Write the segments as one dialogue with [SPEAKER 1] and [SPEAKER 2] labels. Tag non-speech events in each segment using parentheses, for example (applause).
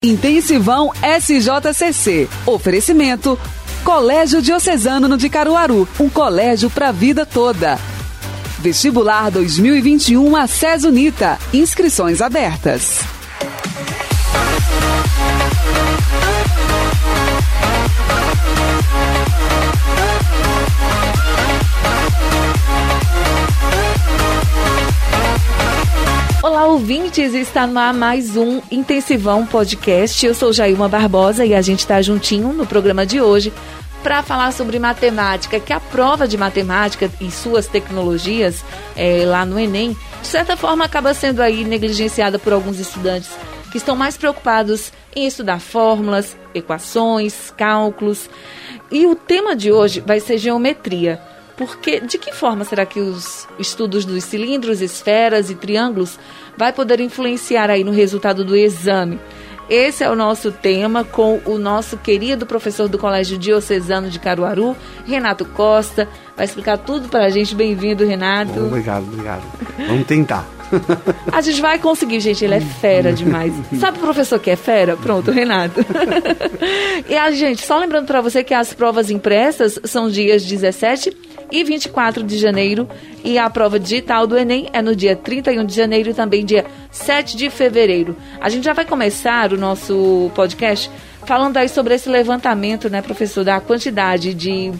[SPEAKER 1] Intensivão SJCC. Oferecimento Colégio Diocesano de Caruaru, um colégio para a vida toda. Vestibular 2021 a Unita. Inscrições abertas.
[SPEAKER 2] Olá, ouvintes! Está no ar mais um Intensivão Podcast. Eu sou Jailma Barbosa e a gente está juntinho no programa de hoje para falar sobre matemática, que a prova de matemática e suas tecnologias é, lá no Enem, de certa forma, acaba sendo aí negligenciada por alguns estudantes que estão mais preocupados em estudar fórmulas, equações, cálculos. E o tema de hoje vai ser geometria. Porque de que forma será que os estudos dos cilindros, esferas e triângulos vai poder influenciar aí no resultado do exame? Esse é o nosso tema com o nosso querido professor do Colégio Diocesano de Caruaru, Renato Costa. Vai explicar tudo para a gente. Bem-vindo, Renato.
[SPEAKER 3] Obrigado, obrigado. Vamos tentar. (laughs)
[SPEAKER 2] A gente vai conseguir, gente. Ele é fera demais. Sabe o professor que é fera? Pronto, Renato. (laughs) e a gente, só lembrando para você que as provas impressas são dias 17 e 24 de janeiro. E a prova digital do Enem é no dia 31 de janeiro e também dia 7 de fevereiro. A gente já vai começar o nosso podcast falando aí sobre esse levantamento, né, professor, da quantidade de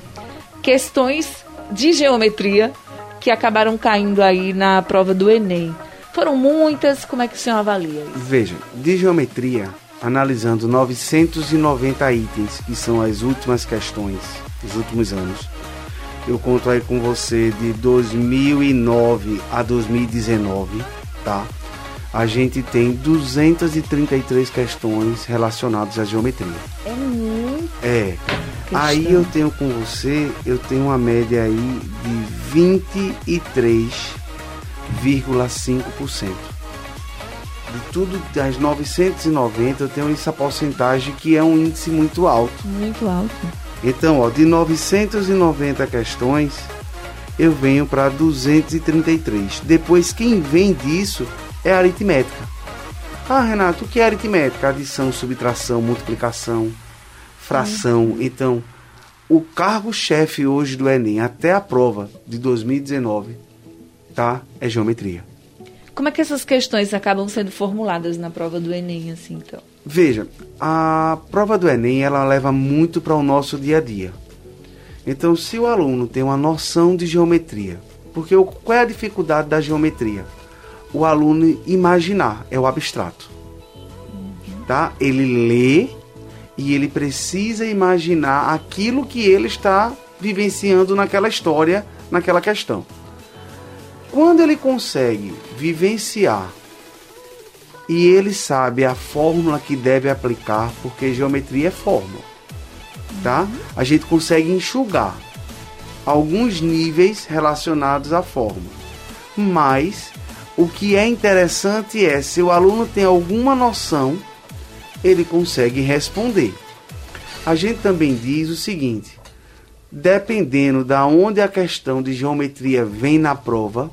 [SPEAKER 2] questões de geometria que acabaram caindo aí na prova do Enem. Foram muitas, como é que o senhor avalia isso?
[SPEAKER 3] Veja, de geometria, analisando 990 itens, que são as últimas questões dos últimos anos, eu conto aí com você de 2009 a 2019, tá? A gente tem 233 questões relacionadas à geometria.
[SPEAKER 2] É muito.
[SPEAKER 3] É. Questão. Aí eu tenho com você, eu tenho uma média aí de 23,5%. De tudo das 990, eu tenho essa porcentagem que é um índice muito alto.
[SPEAKER 2] Muito alto.
[SPEAKER 3] Então, ó, de 990 questões, eu venho para 233. Depois, quem vem disso é a aritmética. Ah, Renato, o que é aritmética? Adição, subtração, multiplicação, fração. Uhum. Então, o cargo-chefe hoje do Enem, até a prova de 2019, tá? É geometria.
[SPEAKER 2] Como é que essas questões acabam sendo formuladas na prova do Enem, assim, então?
[SPEAKER 3] Veja, a prova do Enem, ela leva muito para o nosso dia a dia. Então, se o aluno tem uma noção de geometria, porque qual é a dificuldade da geometria? O aluno imaginar, é o abstrato. Tá? Ele lê e ele precisa imaginar aquilo que ele está vivenciando naquela história, naquela questão. Quando ele consegue vivenciar e ele sabe a fórmula que deve aplicar, porque geometria é fórmula, tá? A gente consegue enxugar alguns níveis relacionados à fórmula. Mas o que é interessante é se o aluno tem alguma noção, ele consegue responder. A gente também diz o seguinte: dependendo da onde a questão de geometria vem na prova,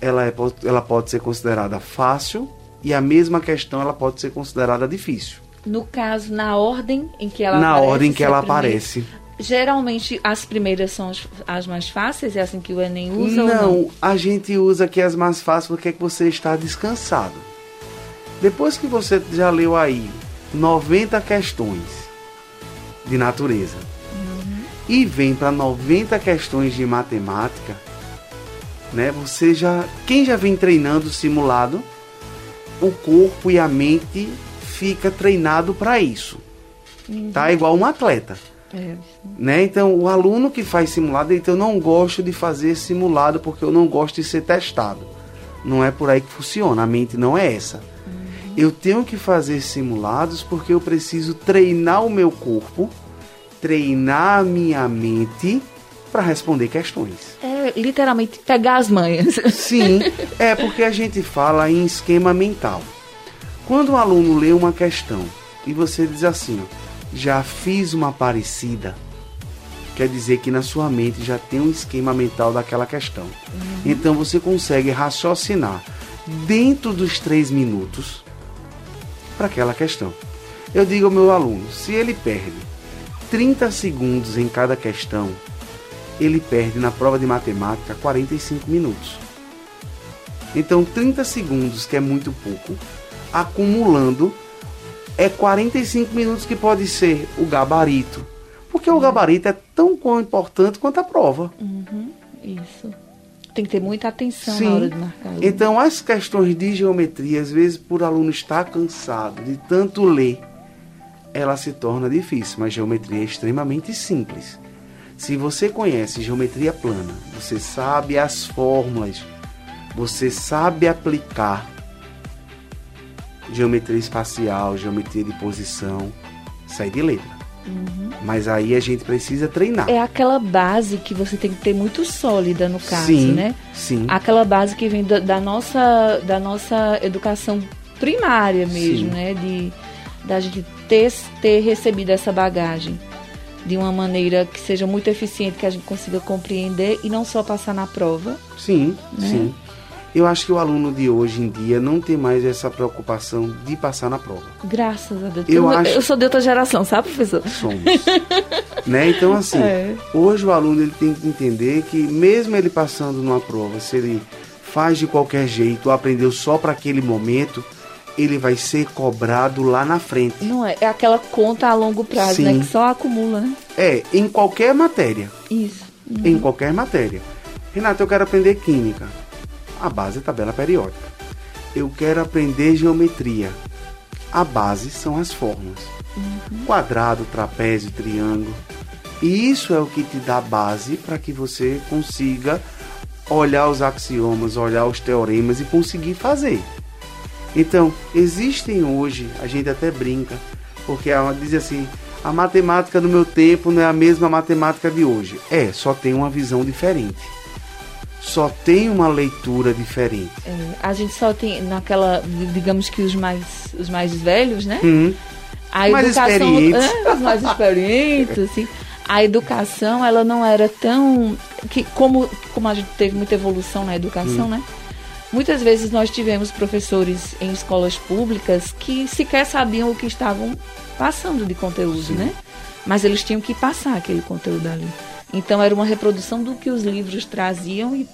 [SPEAKER 3] ela, é, ela pode ser considerada fácil e a mesma questão ela pode ser considerada difícil.
[SPEAKER 2] No caso, na ordem em que ela
[SPEAKER 3] na
[SPEAKER 2] aparece.
[SPEAKER 3] Na ordem que ela aparece.
[SPEAKER 2] Geralmente as primeiras são as mais fáceis, é assim que o Enem usa?
[SPEAKER 3] Não,
[SPEAKER 2] não?
[SPEAKER 3] a gente usa aqui as mais fáceis porque é que você está descansado. Depois que você já leu aí 90 questões de natureza uhum. e vem para 90 questões de matemática, né? Você já, quem já vem treinando simulado, o corpo e a mente fica treinado para isso. Uhum. Tá igual um atleta. É. Né? Então, o aluno que faz simulado, então eu não gosto de fazer simulado porque eu não gosto de ser testado. Não é por aí que funciona, a mente não é essa. Uhum. Eu tenho que fazer simulados porque eu preciso treinar o meu corpo, treinar a minha mente para responder questões.
[SPEAKER 2] É literalmente pegar as manhas. (laughs)
[SPEAKER 3] Sim, é porque a gente fala em esquema mental. Quando o aluno lê uma questão e você diz assim, ó, já fiz uma parecida, quer dizer que na sua mente já tem um esquema mental daquela questão. Uhum. Então você consegue raciocinar dentro dos três minutos para aquela questão. Eu digo ao meu aluno, se ele perde 30 segundos em cada questão, ele perde na prova de matemática 45 minutos. Então, 30 segundos, que é muito pouco, acumulando, é 45 minutos que pode ser o gabarito. Porque o gabarito é tão importante quanto a prova.
[SPEAKER 2] Uhum, isso. Tem que ter muita atenção Sim. na hora de marcar.
[SPEAKER 3] Então, as questões de geometria, às vezes, por aluno estar cansado de tanto ler, ela se torna difícil, mas geometria é extremamente simples. Se você conhece geometria plana, você sabe as fórmulas, você sabe aplicar geometria espacial, geometria de posição, sai de letra. Uhum. Mas aí a gente precisa treinar.
[SPEAKER 2] É aquela base que você tem que ter muito sólida no caso, sim, né?
[SPEAKER 3] Sim.
[SPEAKER 2] Aquela base que vem da, da nossa, da nossa educação primária mesmo, sim. né? De da gente ter, ter recebido essa bagagem de uma maneira que seja muito eficiente, que a gente consiga compreender e não só passar na prova.
[SPEAKER 3] Sim, né? sim. Eu acho que o aluno de hoje em dia não tem mais essa preocupação de passar na prova.
[SPEAKER 2] Graças a Deus. Eu, eu, acho... eu sou de outra geração, sabe, professor?
[SPEAKER 3] Somos. (laughs) né? Então, assim, é. hoje o aluno ele tem que entender que mesmo ele passando numa prova, se ele faz de qualquer jeito ou aprendeu só para aquele momento, ele vai ser cobrado lá na frente.
[SPEAKER 2] Não é? É aquela conta a longo prazo, né? Sim. né? Que só acumula, né?
[SPEAKER 3] É, em qualquer matéria.
[SPEAKER 2] Isso.
[SPEAKER 3] Uhum. Em qualquer matéria. Renato, eu quero aprender química a base é tabela periódica. Eu quero aprender geometria. A base são as formas. Uhum. Quadrado, trapézio, triângulo. E isso é o que te dá base para que você consiga olhar os axiomas, olhar os teoremas e conseguir fazer. Então, existem hoje, a gente até brinca, porque ela diz assim: a matemática do meu tempo não é a mesma matemática de hoje. É, só tem uma visão diferente só tem uma leitura diferente.
[SPEAKER 2] É, a gente só tem naquela, digamos que os mais, os mais velhos, né?
[SPEAKER 3] Hum.
[SPEAKER 2] A mais educação, experientes. É, os mais experientes, (laughs) assim. A educação, ela não era tão que como como a gente teve muita evolução na educação, hum. né? Muitas vezes nós tivemos professores em escolas públicas que sequer sabiam o que estavam passando de conteúdo, Sim. né? Mas eles tinham que passar aquele conteúdo ali. Então era uma reprodução do que os livros traziam e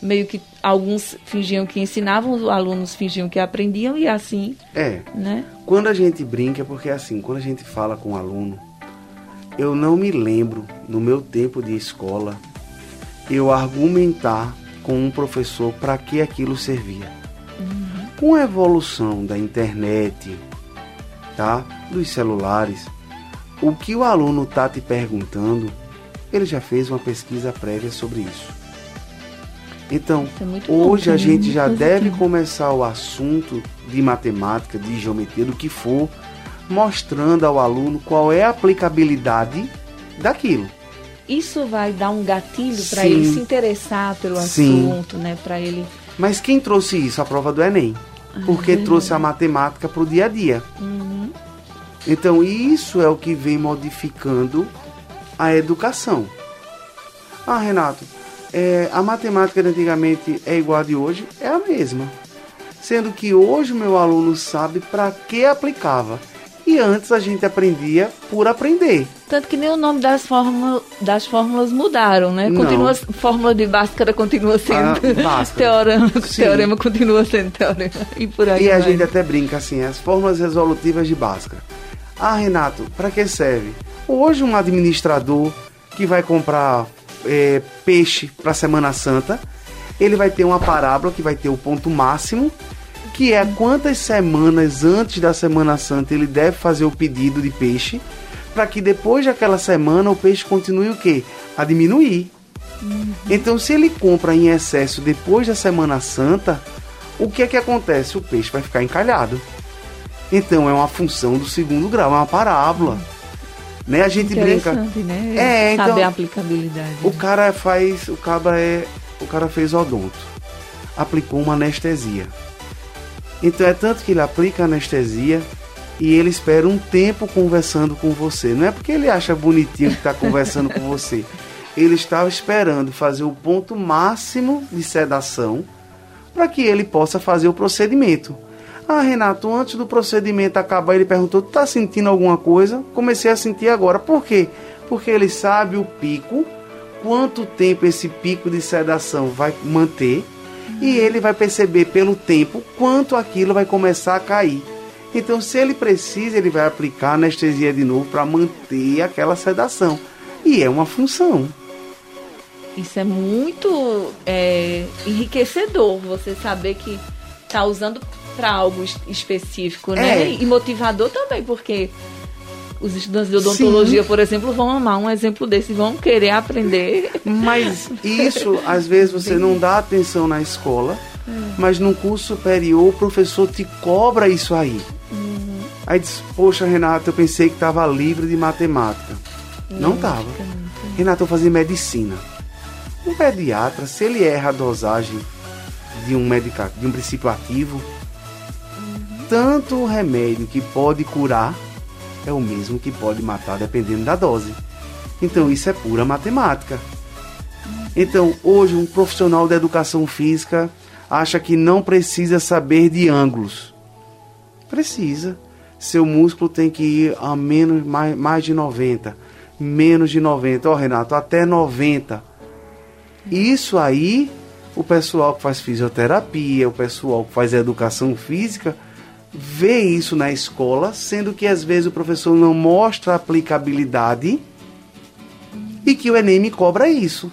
[SPEAKER 2] meio que alguns fingiam que ensinavam, os alunos fingiam que aprendiam e assim.
[SPEAKER 3] É.
[SPEAKER 2] Né?
[SPEAKER 3] Quando a gente brinca, porque assim, quando a gente fala com o um aluno, eu não me lembro no meu tempo de escola eu argumentar com um professor para que aquilo servia. Uhum. Com a evolução da internet, tá? Dos celulares, o que o aluno tá te perguntando ele já fez uma pesquisa prévia sobre isso. Então, é hoje bom, a gente já deve começar o assunto de matemática, de geometria, do que for, mostrando ao aluno qual é a aplicabilidade daquilo.
[SPEAKER 2] Isso vai dar um gatilho para ele se interessar pelo Sim. assunto, né? Para ele.
[SPEAKER 3] Mas quem trouxe isso? A prova do Enem. Porque uhum. trouxe a matemática para o dia a dia.
[SPEAKER 2] Uhum.
[SPEAKER 3] Então, isso é o que vem modificando a educação. Ah, Renato, é, a matemática de antigamente é igual a de hoje? É a mesma. Sendo que hoje o meu aluno sabe para que aplicava. Antes a gente aprendia por aprender.
[SPEAKER 2] Tanto que nem o nome das, fórmula, das fórmulas mudaram, né? Continua, Não. fórmula de Bhaskara continua sendo ah, teorema, teorema continua sendo teorema. E por aí.
[SPEAKER 3] E
[SPEAKER 2] vai.
[SPEAKER 3] a gente até brinca assim, as fórmulas resolutivas de Bhaskara. Ah, Renato, para que serve? Hoje, um administrador que vai comprar é, peixe para Semana Santa, ele vai ter uma parábola que vai ter o ponto máximo, que é quantas semanas antes da Semana Santa ele deve fazer o pedido de peixe, para que depois daquela semana o peixe continue o quê? A diminuir. Uhum. Então, se ele compra em excesso depois da Semana Santa, o que é que acontece? O peixe vai ficar encalhado. Então, é uma função do segundo grau, é uma parábola. Uhum. Né? A gente brinca.
[SPEAKER 2] Né? É, então, Saber a aplicabilidade.
[SPEAKER 3] O cara faz. O cara é. O cara fez odonto. Aplicou uma anestesia. Então é tanto que ele aplica anestesia e ele espera um tempo conversando com você. Não é porque ele acha bonitinho que está conversando com você. Ele estava esperando fazer o ponto máximo de sedação para que ele possa fazer o procedimento. Ah, Renato, antes do procedimento acabar, ele perguntou: tá sentindo alguma coisa? Comecei a sentir agora. Por quê? Porque ele sabe o pico, quanto tempo esse pico de sedação vai manter, e ele vai perceber pelo tempo quanto aquilo vai começar a cair. Então, se ele precisa, ele vai aplicar anestesia de novo para manter aquela sedação. E é uma função.
[SPEAKER 2] Isso é muito é, enriquecedor, você saber que está usando para algo específico, né? É. E motivador também, porque os estudantes de odontologia, Sim. por exemplo, vão amar um exemplo desse, vão querer aprender.
[SPEAKER 3] Mas isso, às vezes, você não dá atenção na escola, é. mas no curso superior o professor te cobra isso aí. Uhum. Aí diz, poxa, Renato, eu pensei que estava livre de matemática. Não estava. Renato, eu fazia medicina. Um pediatra, se ele erra a dosagem de um medicamento, de um princípio ativo, uhum. tanto o remédio que pode curar é o mesmo que pode matar dependendo da dose. Então isso é pura matemática. Então, hoje um profissional da educação física acha que não precisa saber de ângulos. Precisa. Seu músculo tem que ir a menos mais, mais de 90, menos de 90, ó oh, Renato, até 90. Isso aí, o pessoal que faz fisioterapia, o pessoal que faz educação física, vê isso na escola, sendo que às vezes o professor não mostra a aplicabilidade e que o Enem me cobra isso.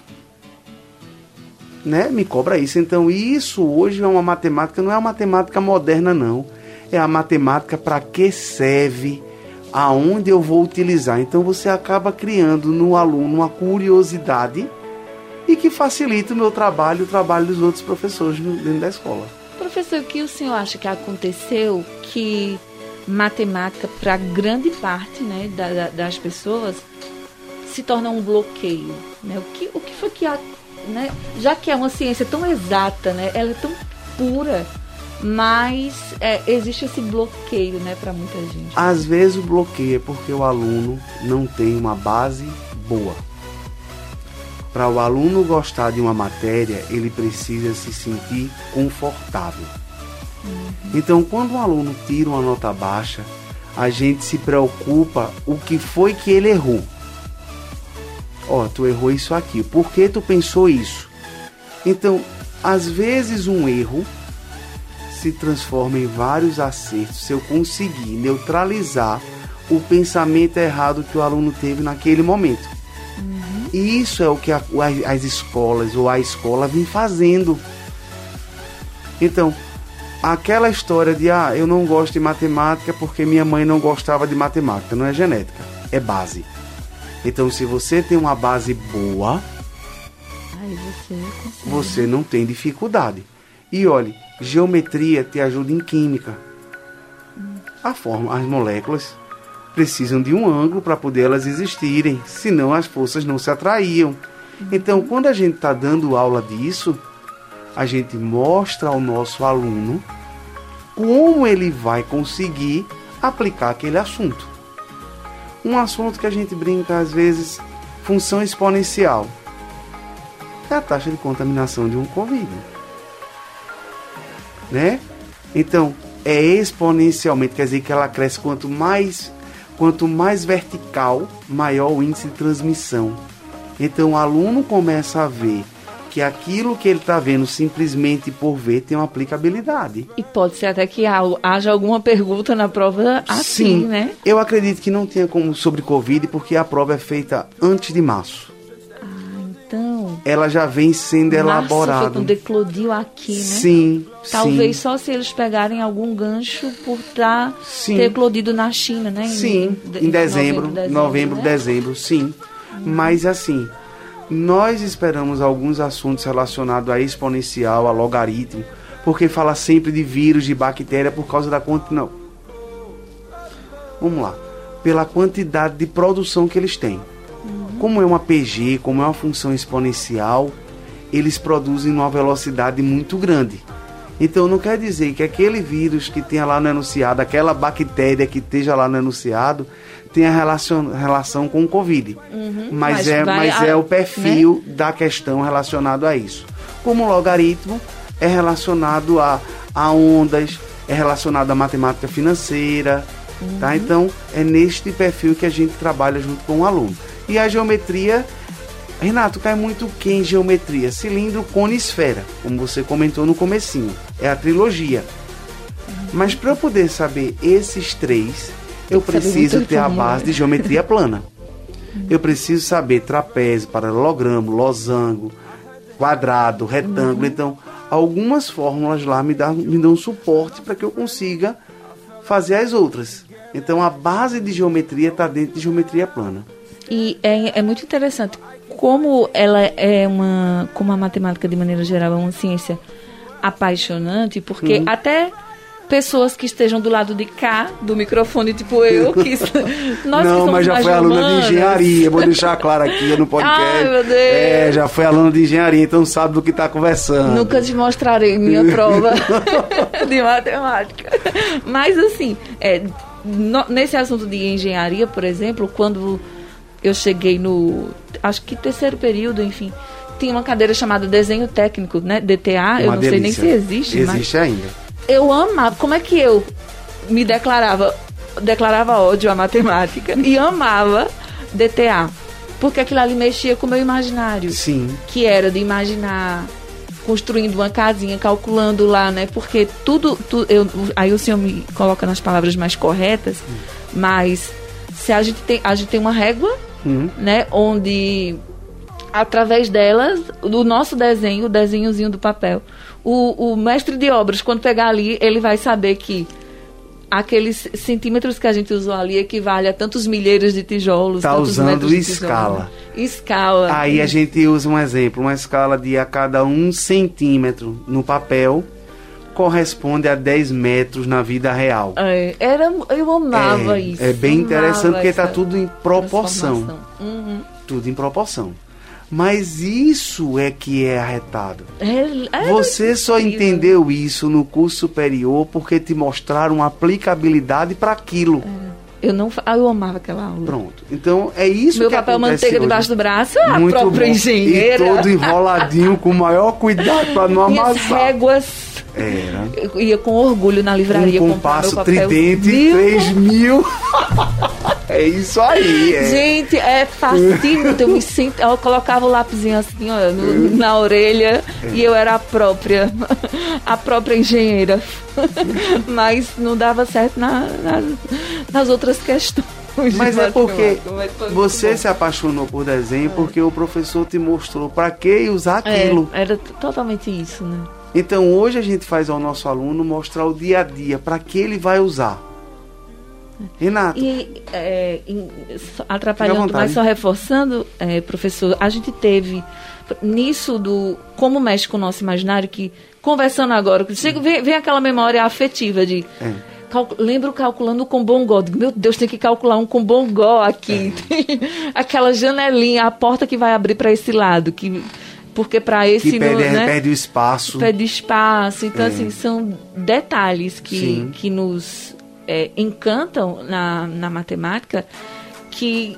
[SPEAKER 3] Né? Me cobra isso. Então, isso hoje é uma matemática, não é uma matemática moderna, não. É a matemática para que serve, aonde eu vou utilizar. Então, você acaba criando no aluno uma curiosidade e que facilita o meu trabalho e o trabalho dos outros professores dentro da escola.
[SPEAKER 2] Professor, o que o senhor acha que aconteceu que matemática, para grande parte né, da, da, das pessoas, se torna um bloqueio? Né? O, que, o que foi que, a, né, já que é uma ciência tão exata, né, ela é tão pura, mas é, existe esse bloqueio né, para muita gente?
[SPEAKER 3] Às vezes o bloqueio é porque o aluno não tem uma base boa. Para o aluno gostar de uma matéria, ele precisa se sentir confortável. Uhum. Então, quando um aluno tira uma nota baixa, a gente se preocupa o que foi que ele errou. Ó, oh, tu errou isso aqui. Por que tu pensou isso? Então, às vezes um erro se transforma em vários acertos se eu conseguir neutralizar o pensamento errado que o aluno teve naquele momento. E isso é o que a, as escolas ou a escola vem fazendo. Então, aquela história de ah, eu não gosto de matemática porque minha mãe não gostava de matemática, não é genética, é base. Então, se você tem uma base boa, você, você não tem dificuldade. E olhe, geometria te ajuda em química. A forma, as moléculas precisam de um ângulo para poder elas existirem, senão as forças não se atraíam. Então, quando a gente está dando aula disso, a gente mostra ao nosso aluno como ele vai conseguir aplicar aquele assunto. Um assunto que a gente brinca às vezes, função exponencial. É a taxa de contaminação de um Covid. Né? Então, é exponencialmente, quer dizer que ela cresce quanto mais Quanto mais vertical, maior o índice de transmissão. Então o aluno começa a ver que aquilo que ele está vendo simplesmente por ver tem uma aplicabilidade.
[SPEAKER 2] E pode ser até que haja alguma pergunta na prova assim, Sim, né?
[SPEAKER 3] Eu acredito que não tenha como sobre Covid, porque a prova é feita antes de março. Ela já vem sendo elaborada. Foi
[SPEAKER 2] quando eclodiu aqui, né?
[SPEAKER 3] Sim.
[SPEAKER 2] Talvez
[SPEAKER 3] sim.
[SPEAKER 2] só se eles pegarem algum gancho por tá, ter eclodido na China, né?
[SPEAKER 3] Sim, em, em dezembro, novembro, dezembro, novembro, né? dezembro sim. Hum. Mas assim, nós esperamos alguns assuntos relacionados a exponencial, a logaritmo, porque fala sempre de vírus, de bactéria por causa da quantidade. Não. Vamos lá. Pela quantidade de produção que eles têm. Como é uma PG, como é uma função exponencial, eles produzem numa velocidade muito grande. Então não quer dizer que aquele vírus que tenha lá no enunciado, aquela bactéria que esteja lá no enunciado, tenha relação, relação com o Covid. Uhum, mas, mas, é, mas é o perfil né? da questão relacionado a isso. Como o logaritmo é relacionado a, a ondas, é relacionado à matemática financeira, uhum. tá? Então, é neste perfil que a gente trabalha junto com o aluno. E a geometria, Renato, cai muito o que em geometria? Cilindro, cone e esfera, como você comentou no comecinho. É a trilogia. Mas para eu poder saber esses três, eu preciso ter a base de geometria (laughs) plana. Eu preciso saber trapézio, paralelogramo, losango, quadrado, retângulo. Uhum. Então, algumas fórmulas lá me, dá, me dão suporte para que eu consiga fazer as outras. Então, a base de geometria está dentro de geometria plana.
[SPEAKER 2] E é, é muito interessante como ela é uma, como a matemática de maneira geral é uma ciência apaixonante, porque uhum. até pessoas que estejam do lado de cá do microfone, tipo eu, (laughs) que
[SPEAKER 3] nós Não, que mas já foi aluna de engenharia, vou deixar claro aqui no (laughs) podcast. Ai,
[SPEAKER 2] meu Deus.
[SPEAKER 3] É, já foi aluna de engenharia, então sabe do que está conversando.
[SPEAKER 2] Nunca te mostrarei minha (laughs) prova de matemática. Mas assim, é, no, nesse assunto de engenharia, por exemplo, quando eu cheguei no, acho que terceiro período, enfim, tinha uma cadeira chamada desenho técnico, né? DTA, uma eu não delícia. sei nem se existe.
[SPEAKER 3] Existe mas... ainda
[SPEAKER 2] eu amava. Como é que eu me declarava? Declarava ódio à matemática e amava DTA. Porque aquilo ali mexia com o meu imaginário.
[SPEAKER 3] Sim.
[SPEAKER 2] Que era de imaginar construindo uma casinha, calculando lá, né? Porque tudo, tu, eu, aí o senhor me coloca nas palavras mais corretas, hum. mas se a gente tem, a gente tem uma régua, hum. né? Onde através delas, do nosso desenho, o desenhozinho do papel, o, o mestre de obras, quando pegar ali, ele vai saber que aqueles centímetros que a gente usou ali equivale a tantos milheiros de tijolos.
[SPEAKER 3] Está usando escala.
[SPEAKER 2] Escala.
[SPEAKER 3] Aí a gente usa um exemplo, uma escala de a cada um centímetro no papel corresponde a 10 metros na vida real.
[SPEAKER 2] É, era, eu amava
[SPEAKER 3] é,
[SPEAKER 2] isso.
[SPEAKER 3] É bem interessante porque está tudo em proporção. Uhum. Tudo em proporção. Mas isso é que é arretado. É, é Você só entendeu isso no curso superior porque te mostraram aplicabilidade para aquilo.
[SPEAKER 2] É. Eu não, ah, eu amava aquela aula.
[SPEAKER 3] Pronto. Então é isso
[SPEAKER 2] Meu
[SPEAKER 3] que
[SPEAKER 2] papel manteiga
[SPEAKER 3] hoje.
[SPEAKER 2] debaixo do braço, a Muito própria bom. engenheira.
[SPEAKER 3] E todo enroladinho com o maior cuidado para não amassar.
[SPEAKER 2] E as réguas.
[SPEAKER 3] Era.
[SPEAKER 2] Eu ia com orgulho na livraria
[SPEAKER 3] um compasso tridente, 3 mil. (laughs) É isso aí. É.
[SPEAKER 2] Gente, é fascínio. Eu me sinto. Eu colocava o lápisinho assim, ó, no, na orelha é. e eu era a própria, a própria engenheira. Mas não dava certo na, na, nas outras questões.
[SPEAKER 3] Mas é porque você se apaixonou por desenho porque o professor te mostrou para que usar é, aquilo.
[SPEAKER 2] É, era totalmente isso, né?
[SPEAKER 3] Então hoje a gente faz ao nosso aluno mostrar o dia a dia para que ele vai usar. Renato.
[SPEAKER 2] E é, em, atrapalhando, mas só reforçando, é, professor, a gente teve nisso do como mexe com o nosso imaginário, que conversando agora, chega, vem, vem aquela memória afetiva de. É. Lembro calculando com bongó. Meu Deus, tem que calcular um com bongó aqui. É. (laughs) aquela janelinha, a porta que vai abrir para esse lado. que porque para esse
[SPEAKER 3] que perde, no, né, perde o espaço
[SPEAKER 2] perde espaço então é. assim são detalhes que, que nos é, encantam na, na matemática que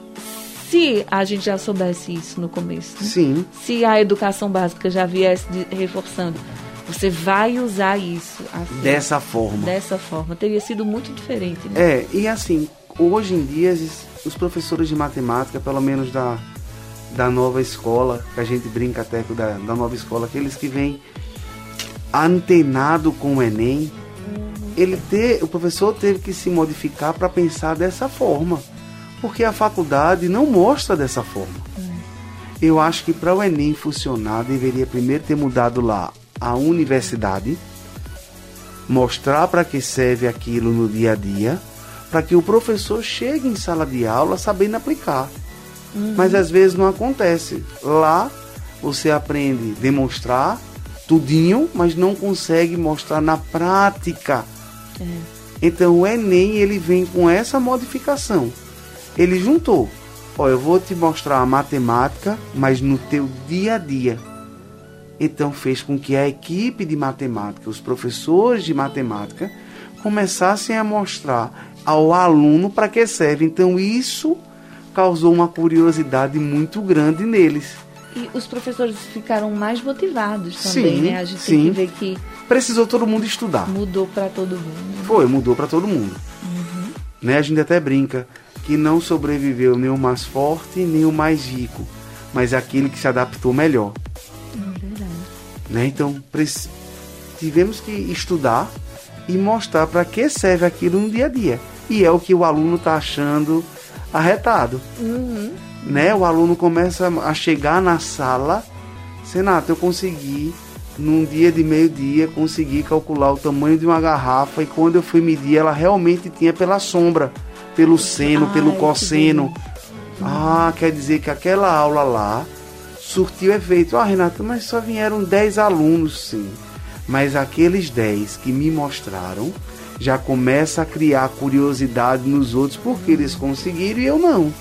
[SPEAKER 2] se a gente já soubesse isso no começo, né?
[SPEAKER 3] Sim.
[SPEAKER 2] se a educação básica já viesse de, reforçando, você vai usar isso assim,
[SPEAKER 3] dessa forma.
[SPEAKER 2] Dessa forma, teria sido muito diferente. Né?
[SPEAKER 3] É, e assim, hoje em dia os professores de matemática, pelo menos da, da nova escola, que a gente brinca até da, da nova escola, aqueles que vêm antenado com o Enem, ele ter, o professor teve que se modificar para pensar dessa forma, porque a faculdade não mostra dessa forma. É. Eu acho que para o Enem funcionar, deveria primeiro ter mudado lá a universidade, mostrar para que serve aquilo no dia a dia, para que o professor chegue em sala de aula sabendo aplicar. Uhum. Mas às vezes não acontece. Lá você aprende a demonstrar tudinho, mas não consegue mostrar na prática é. Então o Enem ele vem com essa modificação. Ele juntou. Ó, eu vou te mostrar a matemática, mas no teu dia a dia. Então fez com que a equipe de matemática, os professores de matemática, começassem a mostrar ao aluno para que serve. Então isso causou uma curiosidade muito grande neles.
[SPEAKER 2] E os professores ficaram mais motivados também,
[SPEAKER 3] Sim,
[SPEAKER 2] né? A gente
[SPEAKER 3] sim.
[SPEAKER 2] tem que ver que
[SPEAKER 3] Precisou todo mundo estudar.
[SPEAKER 2] mudou para todo mundo.
[SPEAKER 3] Foi, mudou para todo mundo. Né? A gente até brinca que não sobreviveu nem o mais forte, nem o mais rico, mas aquele que se adaptou melhor.
[SPEAKER 2] É verdade.
[SPEAKER 3] Né? Então, tivemos que estudar e mostrar para que serve aquilo no dia a dia. E é o que o aluno está achando arretado.
[SPEAKER 2] Uhum.
[SPEAKER 3] Né? O aluno começa a chegar na sala, Senato, eu consegui, num dia de meio-dia, consegui calcular o tamanho de uma garrafa e quando eu fui medir, ela realmente tinha pela sombra, pelo seno,
[SPEAKER 2] Ai,
[SPEAKER 3] pelo cosseno. Ah, quer dizer que aquela aula lá surtiu efeito. Ah, Renato, mas só vieram 10 alunos, sim. Mas aqueles 10 que me mostraram já começa a criar curiosidade nos outros porque eles conseguiram e eu não.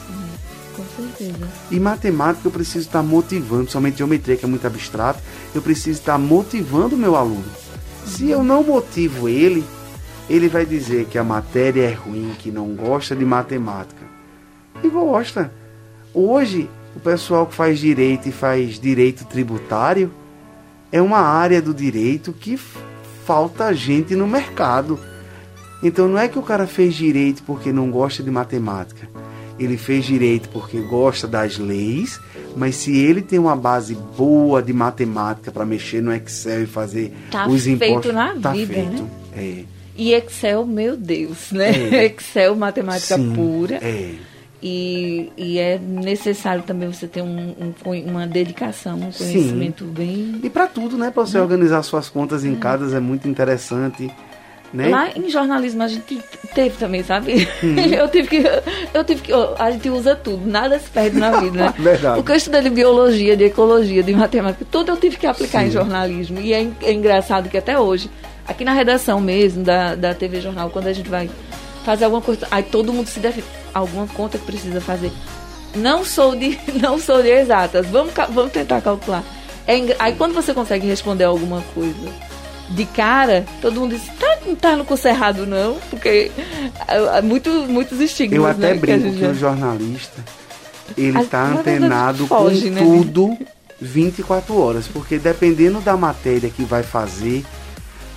[SPEAKER 2] Certeza.
[SPEAKER 3] E matemática eu preciso estar motivando, somente geometria que é muito abstrato, eu preciso estar motivando o meu aluno. Se eu não motivo ele, ele vai dizer que a matéria é ruim, que não gosta de matemática. E gosta. Hoje, o pessoal que faz direito e faz direito tributário é uma área do direito que falta gente no mercado. Então não é que o cara fez direito porque não gosta de matemática. Ele fez direito porque gosta das leis, mas se ele tem uma base boa de matemática para mexer no Excel e fazer
[SPEAKER 2] Tá
[SPEAKER 3] os impostos,
[SPEAKER 2] na
[SPEAKER 3] tá
[SPEAKER 2] vida,
[SPEAKER 3] feito.
[SPEAKER 2] né?
[SPEAKER 3] É.
[SPEAKER 2] E Excel, meu Deus, né?
[SPEAKER 3] É. (laughs)
[SPEAKER 2] Excel, matemática
[SPEAKER 3] Sim,
[SPEAKER 2] pura.
[SPEAKER 3] É.
[SPEAKER 2] E, e é necessário também você ter um, um uma dedicação, um
[SPEAKER 3] Sim.
[SPEAKER 2] conhecimento bem.
[SPEAKER 3] E para tudo, né? Para você organizar suas contas em casas é muito interessante, né?
[SPEAKER 2] Lá em jornalismo a gente teve também, sabe?
[SPEAKER 3] Uhum. (laughs)
[SPEAKER 2] eu tive que. Eu tive que. A gente usa tudo, nada se perde na vida, né? (laughs)
[SPEAKER 3] Verdade.
[SPEAKER 2] O que eu estudei de biologia, de ecologia, de matemática, tudo eu tive que aplicar
[SPEAKER 3] Sim.
[SPEAKER 2] em jornalismo. E é, é engraçado que até hoje, aqui na redação mesmo da, da TV Jornal, quando a gente vai fazer alguma coisa, aí todo mundo se define. Alguma conta que precisa fazer. Não sou de, (laughs) não sou de exatas. Vamos, vamos tentar calcular. É aí quando você consegue responder alguma coisa de cara, todo mundo diz, tá, não tá no curso errado, não, porque há muito, muitos estigmas.
[SPEAKER 3] Eu até
[SPEAKER 2] né, que
[SPEAKER 3] brinco que
[SPEAKER 2] já-
[SPEAKER 3] o jornalista ele está antenado
[SPEAKER 2] foge,
[SPEAKER 3] com
[SPEAKER 2] né?
[SPEAKER 3] tudo 24 horas, porque dependendo da matéria que vai fazer,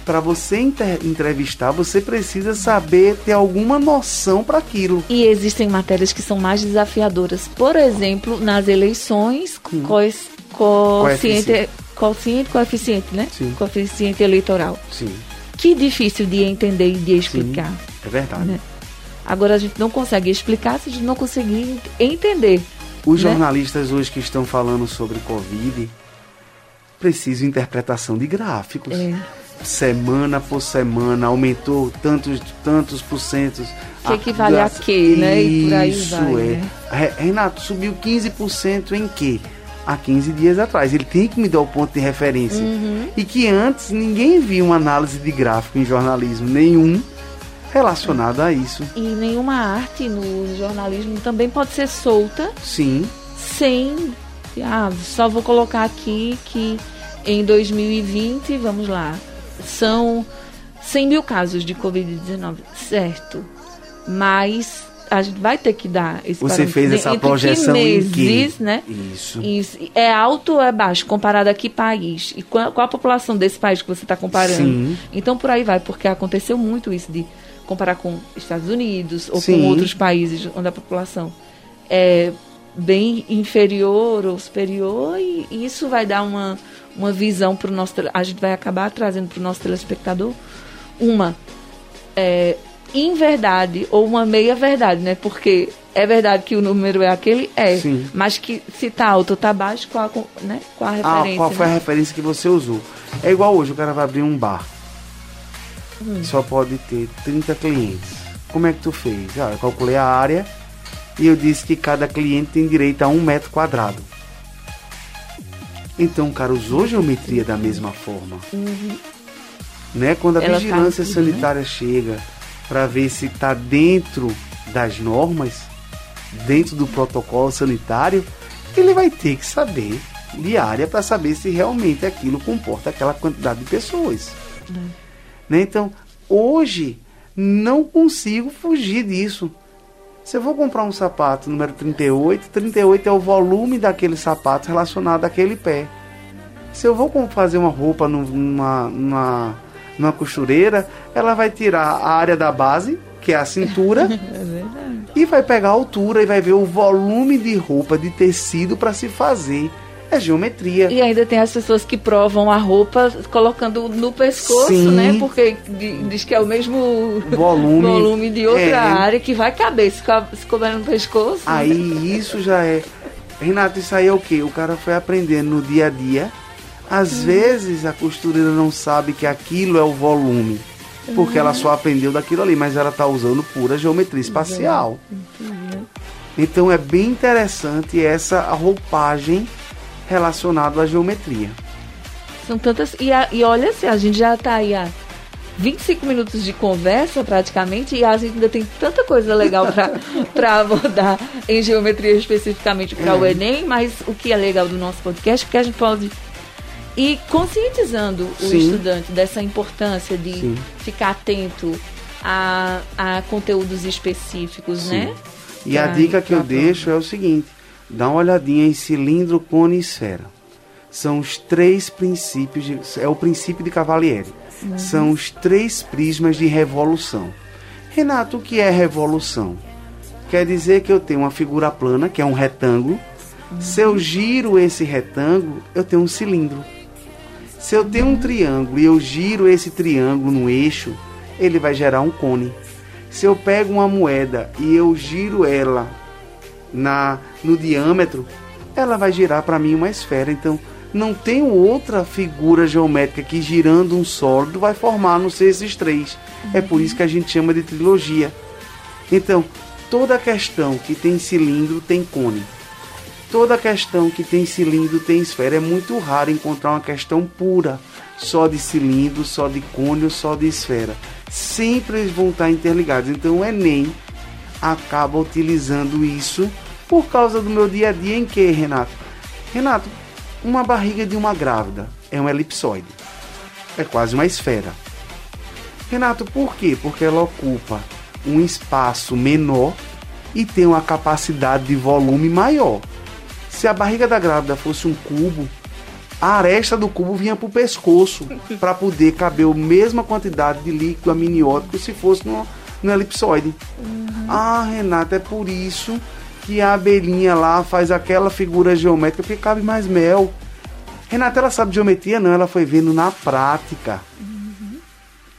[SPEAKER 3] para você inter- entrevistar, você precisa saber ter alguma noção para aquilo.
[SPEAKER 2] E existem matérias que são mais desafiadoras. Por exemplo, nas eleições, coes- coeficiente, coeficiente, coeficiente, né?
[SPEAKER 3] Sim.
[SPEAKER 2] Coeficiente eleitoral.
[SPEAKER 3] Sim,
[SPEAKER 2] Que difícil de entender e de explicar.
[SPEAKER 3] é verdade.
[SPEAKER 2] Né? Agora a gente não consegue explicar se a gente não conseguir entender.
[SPEAKER 3] Os
[SPEAKER 2] né?
[SPEAKER 3] jornalistas hoje que estão falando sobre Covid precisam de interpretação de gráficos.
[SPEAKER 2] É.
[SPEAKER 3] Semana por semana aumentou tantos, tantos por centos.
[SPEAKER 2] Que equivale a quê, né? E por aí
[SPEAKER 3] Isso
[SPEAKER 2] vai,
[SPEAKER 3] é.
[SPEAKER 2] né?
[SPEAKER 3] Re- Renato, subiu 15% em quê? Há 15 dias atrás. Ele tem que me dar o ponto de referência.
[SPEAKER 2] Uhum.
[SPEAKER 3] E que antes ninguém viu uma análise de gráfico em jornalismo nenhum relacionado a isso.
[SPEAKER 2] E nenhuma arte no jornalismo também pode ser solta
[SPEAKER 3] Sim,
[SPEAKER 2] sem. Ah, só vou colocar aqui que em 2020, vamos lá, são 100 mil casos de Covid-19, certo. Mas a gente vai ter que dar esse
[SPEAKER 3] você
[SPEAKER 2] parâmetro.
[SPEAKER 3] fez essa
[SPEAKER 2] Entre que
[SPEAKER 3] projeção em
[SPEAKER 2] meses, né?
[SPEAKER 3] Isso.
[SPEAKER 2] Isso. É alto ou é baixo comparado a que país? E qual, qual a população desse país que você está comparando?
[SPEAKER 3] Sim.
[SPEAKER 2] Então por aí vai, porque aconteceu muito isso de comparar com Estados Unidos ou
[SPEAKER 3] Sim.
[SPEAKER 2] com outros países onde a população é bem inferior ou superior e isso vai dar uma, uma visão para o nosso a gente vai acabar trazendo para o nosso telespectador uma é, inverdade ou uma meia verdade, né? Porque é verdade que o número é aquele, é,
[SPEAKER 3] Sim.
[SPEAKER 2] mas que se tá alto ou tá baixo, qual a, né? qual a
[SPEAKER 3] Ah,
[SPEAKER 2] referência?
[SPEAKER 3] qual foi a
[SPEAKER 2] né?
[SPEAKER 3] referência que você usou? É igual hoje, o cara vai abrir um bar.
[SPEAKER 2] Hum.
[SPEAKER 3] Só pode ter 30 clientes. Como é que tu fez? Ah, eu calculei a área e eu disse que cada cliente tem direito a um metro quadrado. Então o cara usou geometria da mesma forma. Né? Quando a
[SPEAKER 2] Uhum. Ela tá
[SPEAKER 3] vigilância
[SPEAKER 2] em tudo, né?
[SPEAKER 3] sanitária chega para ver se está dentro das normas, dentro do protocolo sanitário, ele vai ter que saber de área para saber se realmente aquilo comporta aquela quantidade de pessoas. Né? Então, hoje, não consigo fugir disso. Se eu vou comprar um sapato número 38, 38 é o volume daquele sapato relacionado àquele pé. Se eu vou fazer uma roupa numa, numa, numa costureira, ela vai tirar a área da base, que é a cintura, (laughs) é e vai pegar a altura e vai ver o volume de roupa, de tecido para se fazer é geometria.
[SPEAKER 2] E ainda tem as pessoas que provam a roupa colocando no pescoço, Sim. né? Porque diz que é o mesmo volume, volume de outra é. área que vai caber se, se couber no pescoço.
[SPEAKER 3] Aí isso já é. Renato, isso aí é o que? O cara foi aprendendo no dia a dia. Às hum. vezes a costureira não sabe que aquilo é o volume. Porque ela só aprendeu daquilo ali, mas ela está usando pura geometria espacial. Então é bem interessante essa roupagem relacionado à geometria.
[SPEAKER 2] São tantas. E, a, e olha assim, a gente já está aí há 25 minutos de conversa praticamente e a gente ainda tem tanta coisa legal para (laughs) abordar em geometria especificamente para é. o Enem, mas o que é legal do nosso podcast é que a gente pode ir conscientizando o Sim. estudante dessa importância de Sim. ficar atento a, a conteúdos específicos, Sim. né?
[SPEAKER 3] E pra, a dica que eu deixo é o seguinte: Dá uma olhadinha em cilindro, cone e esfera. São os três princípios, de, é o princípio de Cavalieri. Uhum. São os três prismas de revolução. Renato, o que é revolução? Quer dizer que eu tenho uma figura plana, que é um retângulo. Uhum. Se eu giro esse retângulo, eu tenho um cilindro. Se eu tenho um triângulo e eu giro esse triângulo no eixo, ele vai gerar um cone. Se eu pego uma moeda e eu giro ela na no diâmetro, ela vai girar para mim uma esfera. Então, não tem outra figura geométrica que girando um sólido vai formar não ser esses três. É por isso que a gente chama de trilogia. Então, toda questão que tem cilindro tem cone. Toda questão que tem cilindro tem esfera. É muito raro encontrar uma questão pura, só de cilindro, só de cone só de esfera. Sempre eles vão estar interligados. Então, o Enem acaba utilizando isso por causa do meu dia a dia em que, Renato? Renato, uma barriga de uma grávida é um elipsoide. É quase uma esfera. Renato, por quê? Porque ela ocupa um espaço menor e tem uma capacidade de volume maior. Se a barriga da grávida fosse um cubo, a aresta do cubo vinha para o pescoço para poder caber a mesma quantidade de líquido amniótico se fosse no, no elipsoide. Uhum. Ah, Renato, é por isso que a abelhinha lá faz aquela figura geométrica porque cabe mais mel. Renata, ela sabe geometria? Não, ela foi vendo na prática.
[SPEAKER 2] Uhum.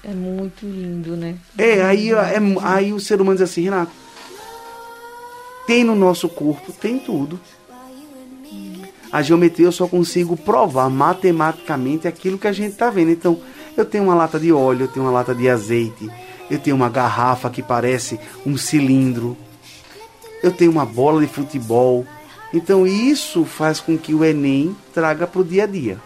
[SPEAKER 2] É muito lindo, né?
[SPEAKER 3] É, aí, é, aí o ser humano diz assim, Renato, tem no nosso corpo, tem tudo. A geometria eu só consigo provar matematicamente aquilo que a gente está vendo. Então, eu tenho uma lata de óleo, eu tenho uma lata de azeite, eu tenho uma garrafa que parece um cilindro, eu tenho uma bola de futebol. Então isso faz com que o Enem traga para o dia a dia.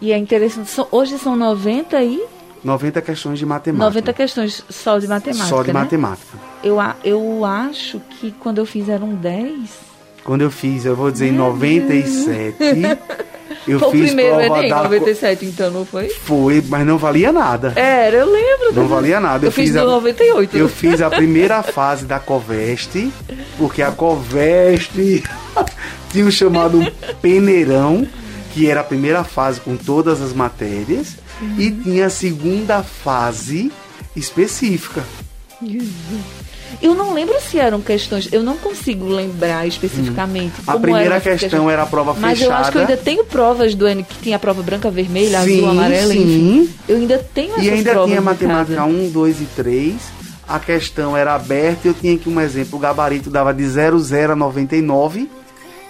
[SPEAKER 2] E é interessante, hoje são 90 e...
[SPEAKER 3] 90 questões de matemática.
[SPEAKER 2] 90 questões só de matemática,
[SPEAKER 3] Só de
[SPEAKER 2] né?
[SPEAKER 3] matemática.
[SPEAKER 2] Eu, eu acho que quando eu fiz eram 10.
[SPEAKER 3] Quando eu fiz, eu vou dizer, em 97...
[SPEAKER 2] Eu foi fiz o primeiro prova Enem, da... 97, então, não foi?
[SPEAKER 3] Foi, mas não valia nada.
[SPEAKER 2] Era, eu lembro.
[SPEAKER 3] Não valia nada.
[SPEAKER 2] Eu, eu fiz, fiz a... 98.
[SPEAKER 3] Eu fiz a primeira fase da Coveste, porque a Coveste (laughs) tinha o chamado peneirão, que era a primeira fase com todas as matérias, uhum. e tinha a segunda fase específica.
[SPEAKER 2] Eu não lembro se eram questões, eu não consigo lembrar especificamente. Hum.
[SPEAKER 3] a primeira questão era a prova fechada.
[SPEAKER 2] Mas eu acho que eu ainda tenho provas do N que tinha a prova branca, vermelha, sim, azul, amarela, sim. enfim. Eu ainda tenho essas
[SPEAKER 3] E ainda tinha matemática 1, 2 e 3. A questão era aberta, eu tinha aqui um exemplo, o gabarito dava de 00 a 99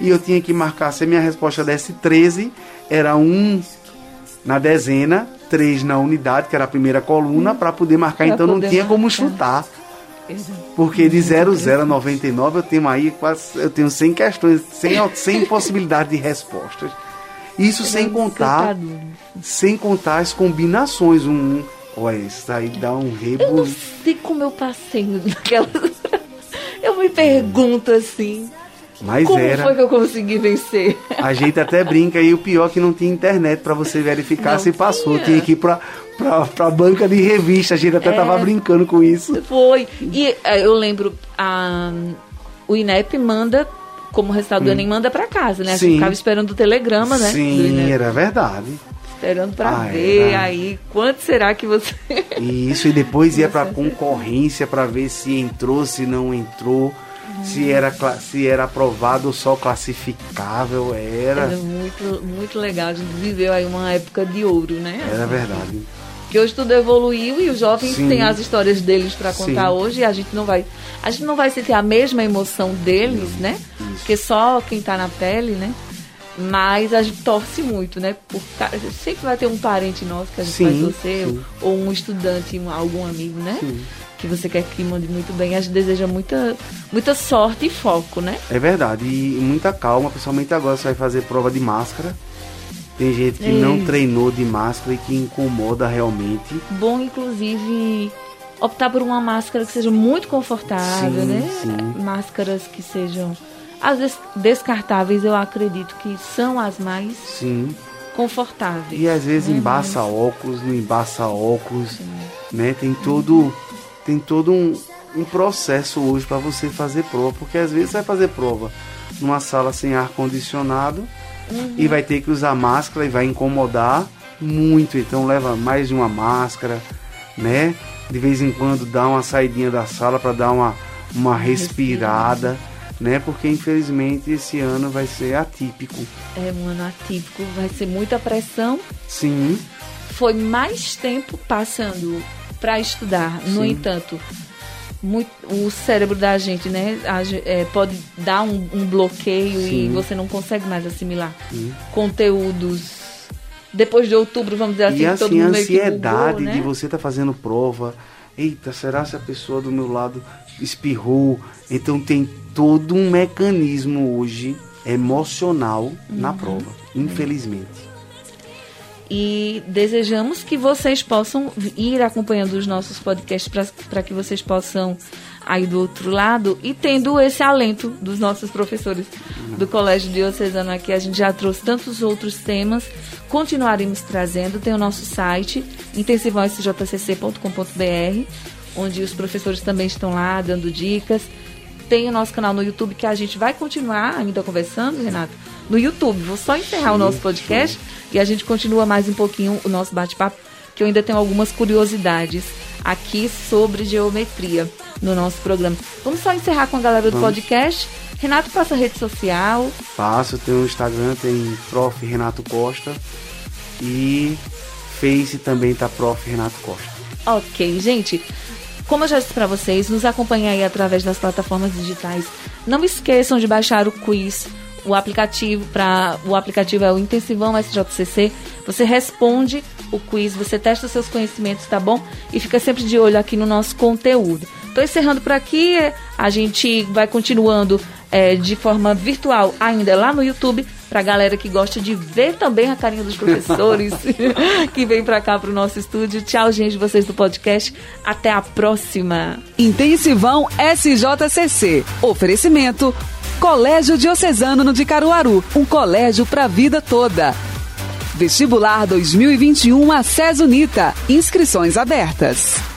[SPEAKER 3] e eu tinha que marcar se a minha resposta desse 13, era 1 na dezena, 3 na unidade, que era a primeira coluna, hum, para poder marcar, pra então poder não tinha marcar. como chutar. Porque de 00 a 99 eu tenho aí quase eu tenho 100 questões, 100, 100 possibilidades de respostas. Isso sem contar sem contar as combinações. Um, olha, isso aí dá um rebo. Eu
[SPEAKER 2] não sei como eu passei naquela. Eu me pergunto assim.
[SPEAKER 3] Mas
[SPEAKER 2] Como
[SPEAKER 3] era.
[SPEAKER 2] foi que eu consegui vencer?
[SPEAKER 3] A gente até brinca e o pior é que não tinha internet para você verificar não se passou. Tinha, tinha que ir para pra, pra banca de revista. A gente até
[SPEAKER 2] É.
[SPEAKER 3] tava brincando com isso.
[SPEAKER 2] Foi. E é, eu lembro, a, o INEP manda, como resultado do Enem, manda pra casa, né? A gente
[SPEAKER 3] Hum. Sim.
[SPEAKER 2] ficava esperando o telegrama, né?
[SPEAKER 3] Sim, era verdade.
[SPEAKER 2] Esperando pra
[SPEAKER 3] Ah,
[SPEAKER 2] ver
[SPEAKER 3] era.
[SPEAKER 2] aí quanto será que você.
[SPEAKER 3] E Isso, e depois ia pra concorrência pra ver se entrou, se não entrou, se era, se era aprovado ou só classificável. Era,
[SPEAKER 2] Era muito, muito legal. A gente viveu aí uma época de ouro, né?
[SPEAKER 3] era verdade.
[SPEAKER 2] Que hoje tudo evoluiu e os jovens
[SPEAKER 3] Sim.
[SPEAKER 2] têm as histórias deles pra contar
[SPEAKER 3] Sim.
[SPEAKER 2] hoje e a gente não vai. A gente não vai sentir a mesma emoção deles, né? Porque só quem tá na pele, né? Mas a gente torce muito, né? Por, sempre vai ter um parente nosso que a gente
[SPEAKER 3] Sim,
[SPEAKER 2] vai torcer,
[SPEAKER 3] sim.
[SPEAKER 2] ou um estudante, um- algum amigo, né?
[SPEAKER 3] Sim.
[SPEAKER 2] Que você quer que mande muito bem. A gente deseja muita, muita sorte e foco, né?
[SPEAKER 3] É verdade, e muita calma, principalmente agora você vai fazer prova de máscara. Tem gente que não
[SPEAKER 2] Ei.
[SPEAKER 3] treinou de máscara e que incomoda realmente.
[SPEAKER 2] Bom, inclusive, optar por uma máscara que seja muito confortável,
[SPEAKER 3] Sim,
[SPEAKER 2] né?
[SPEAKER 3] sim.
[SPEAKER 2] Máscaras que sejam. Às vezes descartáveis, eu acredito que são as mais
[SPEAKER 3] Sim.
[SPEAKER 2] confortáveis.
[SPEAKER 3] E às vezes
[SPEAKER 2] né?
[SPEAKER 3] embaça óculos, não embaça óculos, né? Tem todo, tem todo um, um processo hoje para você fazer prova, porque às vezes você vai fazer prova numa sala sem ar condicionado
[SPEAKER 2] Uhum.
[SPEAKER 3] e vai ter que usar máscara e vai incomodar muito, então leva mais de uma máscara, né? De vez em quando dá uma saidinha da sala para dar uma uma respirada, né? Porque infelizmente esse ano vai ser atípico.
[SPEAKER 2] É um ano atípico, vai ser muita pressão.
[SPEAKER 3] Sim,
[SPEAKER 2] Foi mais tempo passando para estudar. No
[SPEAKER 3] Sim.
[SPEAKER 2] entanto, muito, o cérebro da gente, né, a é, pode dar um, um bloqueio e
[SPEAKER 3] Sim.
[SPEAKER 2] você não consegue mais assimilar
[SPEAKER 3] Sim.
[SPEAKER 2] conteúdos. Depois de outubro, vamos dizer assim,
[SPEAKER 3] e
[SPEAKER 2] que todo
[SPEAKER 3] assim, a
[SPEAKER 2] mundo meio que
[SPEAKER 3] ansiedade
[SPEAKER 2] bugou, né?
[SPEAKER 3] de você estar fazendo prova. Eita, será se a pessoa do meu lado espirrou? Então tem todo um mecanismo hoje emocional na
[SPEAKER 2] Uhum.
[SPEAKER 3] prova, infelizmente.
[SPEAKER 2] E desejamos que vocês possam ir acompanhando os nossos podcasts para que vocês possam aí do outro lado e tendo esse alento dos nossos professores do Colégio Diocesano aqui. A gente já trouxe tantos outros temas, continuaremos trazendo. Tem o nosso site, intensivãosjcc.com.br, onde os professores também estão lá dando dicas. Tem o nosso canal no YouTube que a gente vai continuar ainda conversando, Renato, no YouTube. Vou só encerrar o nosso podcast e a gente continua mais um pouquinho o nosso bate-papo, que eu ainda tenho algumas curiosidades aqui sobre geometria no nosso programa. Vamos só encerrar com a galera do
[SPEAKER 3] Vamos.
[SPEAKER 2] podcast. Renato, passa rede social.
[SPEAKER 3] Faço, tem o Instagram, tem Prof. Renato Costa e Face também tá Prof. Renato Costa.
[SPEAKER 2] Ok, gente. Como eu já disse para vocês, nos acompanhem aí através das plataformas digitais. Não esqueçam de baixar o quiz, o aplicativo para o aplicativo é o Intensivão SJCC. Você responde o quiz, você testa seus conhecimentos, tá bom? E fica sempre de olho aqui no nosso conteúdo. Tô encerrando por aqui. A gente vai continuando é, de forma virtual ainda lá no YouTube pra galera que gosta de ver também a carinha dos professores (laughs) que vem pra cá pro nosso estúdio. Tchau, gente, vocês do podcast. Até a próxima.
[SPEAKER 1] Intensivão SJCC. Oferecimento Colégio Diocesano no de Caruaru, um colégio para a vida toda. Vestibular 2021 a Unita. Inscrições abertas.